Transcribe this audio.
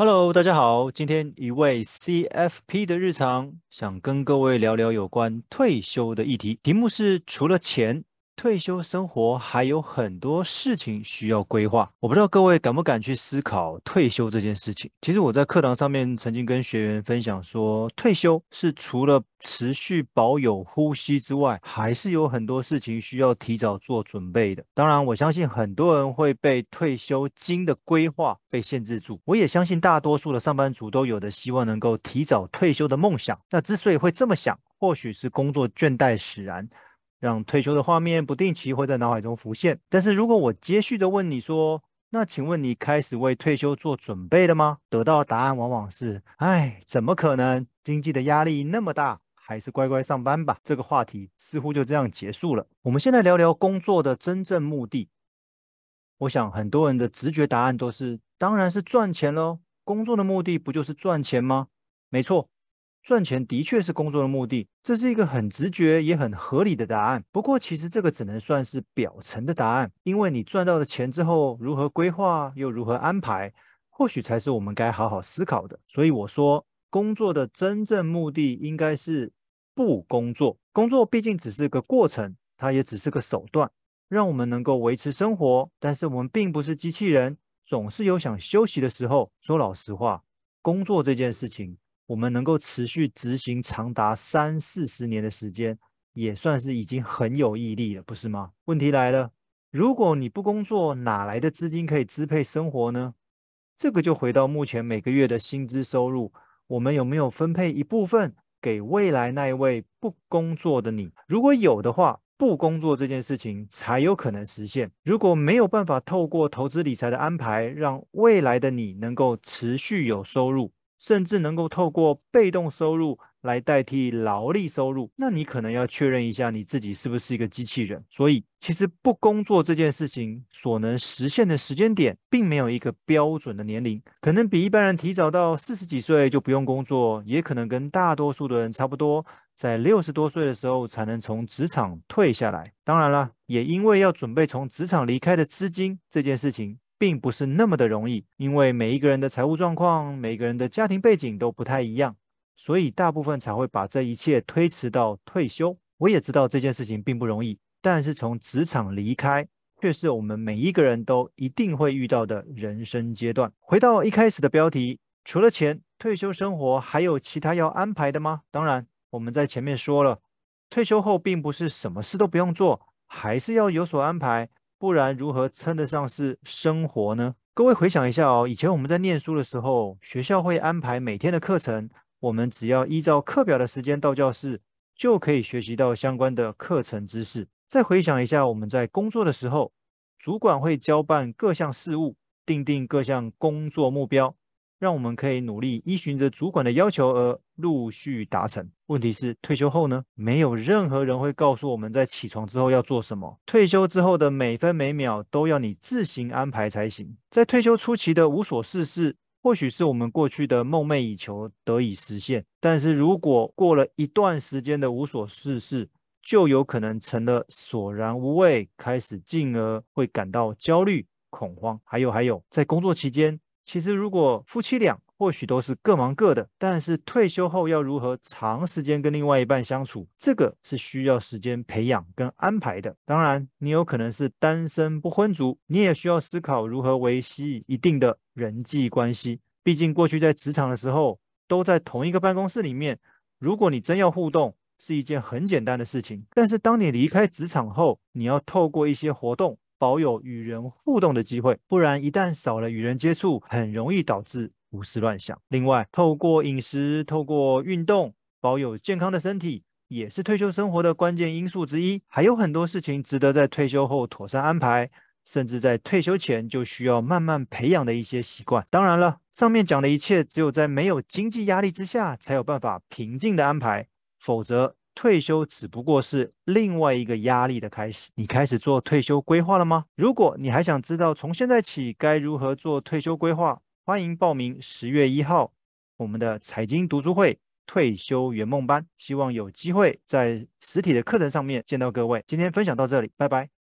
Hello，大家好，今天一位 CFP 的日常，想跟各位聊聊有关退休的议题，题目是除了钱。退休生活还有很多事情需要规划，我不知道各位敢不敢去思考退休这件事情。其实我在课堂上面曾经跟学员分享说，退休是除了持续保有呼吸之外，还是有很多事情需要提早做准备的。当然，我相信很多人会被退休金的规划被限制住，我也相信大多数的上班族都有的希望能够提早退休的梦想。那之所以会这么想，或许是工作倦怠使然。让退休的画面不定期会在脑海中浮现。但是如果我接续的问你说，那请问你开始为退休做准备了吗？得到的答案往往是，哎，怎么可能？经济的压力那么大，还是乖乖上班吧。这个话题似乎就这样结束了。我们现在聊聊工作的真正目的。我想很多人的直觉答案都是，当然是赚钱喽。工作的目的不就是赚钱吗？没错。赚钱的确是工作的目的，这是一个很直觉也很合理的答案。不过，其实这个只能算是表层的答案，因为你赚到的钱之后，如何规划又如何安排，或许才是我们该好好思考的。所以我说，工作的真正目的应该是不工作。工作毕竟只是个过程，它也只是个手段，让我们能够维持生活。但是我们并不是机器人，总是有想休息的时候。说老实话，工作这件事情。我们能够持续执行长达三四十年的时间，也算是已经很有毅力了，不是吗？问题来了，如果你不工作，哪来的资金可以支配生活呢？这个就回到目前每个月的薪资收入，我们有没有分配一部分给未来那一位不工作的你？如果有的话，不工作这件事情才有可能实现。如果没有办法透过投资理财的安排，让未来的你能够持续有收入，甚至能够透过被动收入来代替劳力收入，那你可能要确认一下你自己是不是一个机器人。所以，其实不工作这件事情所能实现的时间点，并没有一个标准的年龄，可能比一般人提早到四十几岁就不用工作，也可能跟大多数的人差不多，在六十多岁的时候才能从职场退下来。当然了，也因为要准备从职场离开的资金这件事情。并不是那么的容易，因为每一个人的财务状况、每个人的家庭背景都不太一样，所以大部分才会把这一切推迟到退休。我也知道这件事情并不容易，但是从职场离开却是我们每一个人都一定会遇到的人生阶段。回到一开始的标题，除了钱，退休生活还有其他要安排的吗？当然，我们在前面说了，退休后并不是什么事都不用做，还是要有所安排。不然如何称得上是生活呢？各位回想一下哦，以前我们在念书的时候，学校会安排每天的课程，我们只要依照课表的时间到教室，就可以学习到相关的课程知识。再回想一下，我们在工作的时候，主管会交办各项事务，定定各项工作目标。让我们可以努力依循着主管的要求而陆续达成。问题是退休后呢？没有任何人会告诉我们在起床之后要做什么。退休之后的每分每秒都要你自行安排才行。在退休初期的无所事事，或许是我们过去的梦寐以求得以实现。但是如果过了一段时间的无所事事，就有可能成了索然无味，开始进而会感到焦虑、恐慌。还有还有，在工作期间。其实，如果夫妻俩或许都是各忙各的，但是退休后要如何长时间跟另外一半相处，这个是需要时间培养跟安排的。当然，你有可能是单身不婚族，你也需要思考如何维系一定的人际关系。毕竟，过去在职场的时候都在同一个办公室里面，如果你真要互动，是一件很简单的事情。但是，当你离开职场后，你要透过一些活动。保有与人互动的机会，不然一旦少了与人接触，很容易导致胡思乱想。另外，透过饮食、透过运动，保有健康的身体，也是退休生活的关键因素之一。还有很多事情值得在退休后妥善安排，甚至在退休前就需要慢慢培养的一些习惯。当然了，上面讲的一切，只有在没有经济压力之下，才有办法平静的安排，否则。退休只不过是另外一个压力的开始。你开始做退休规划了吗？如果你还想知道从现在起该如何做退休规划，欢迎报名十月一号我们的财经读书会退休圆梦班。希望有机会在实体的课程上面见到各位。今天分享到这里，拜拜。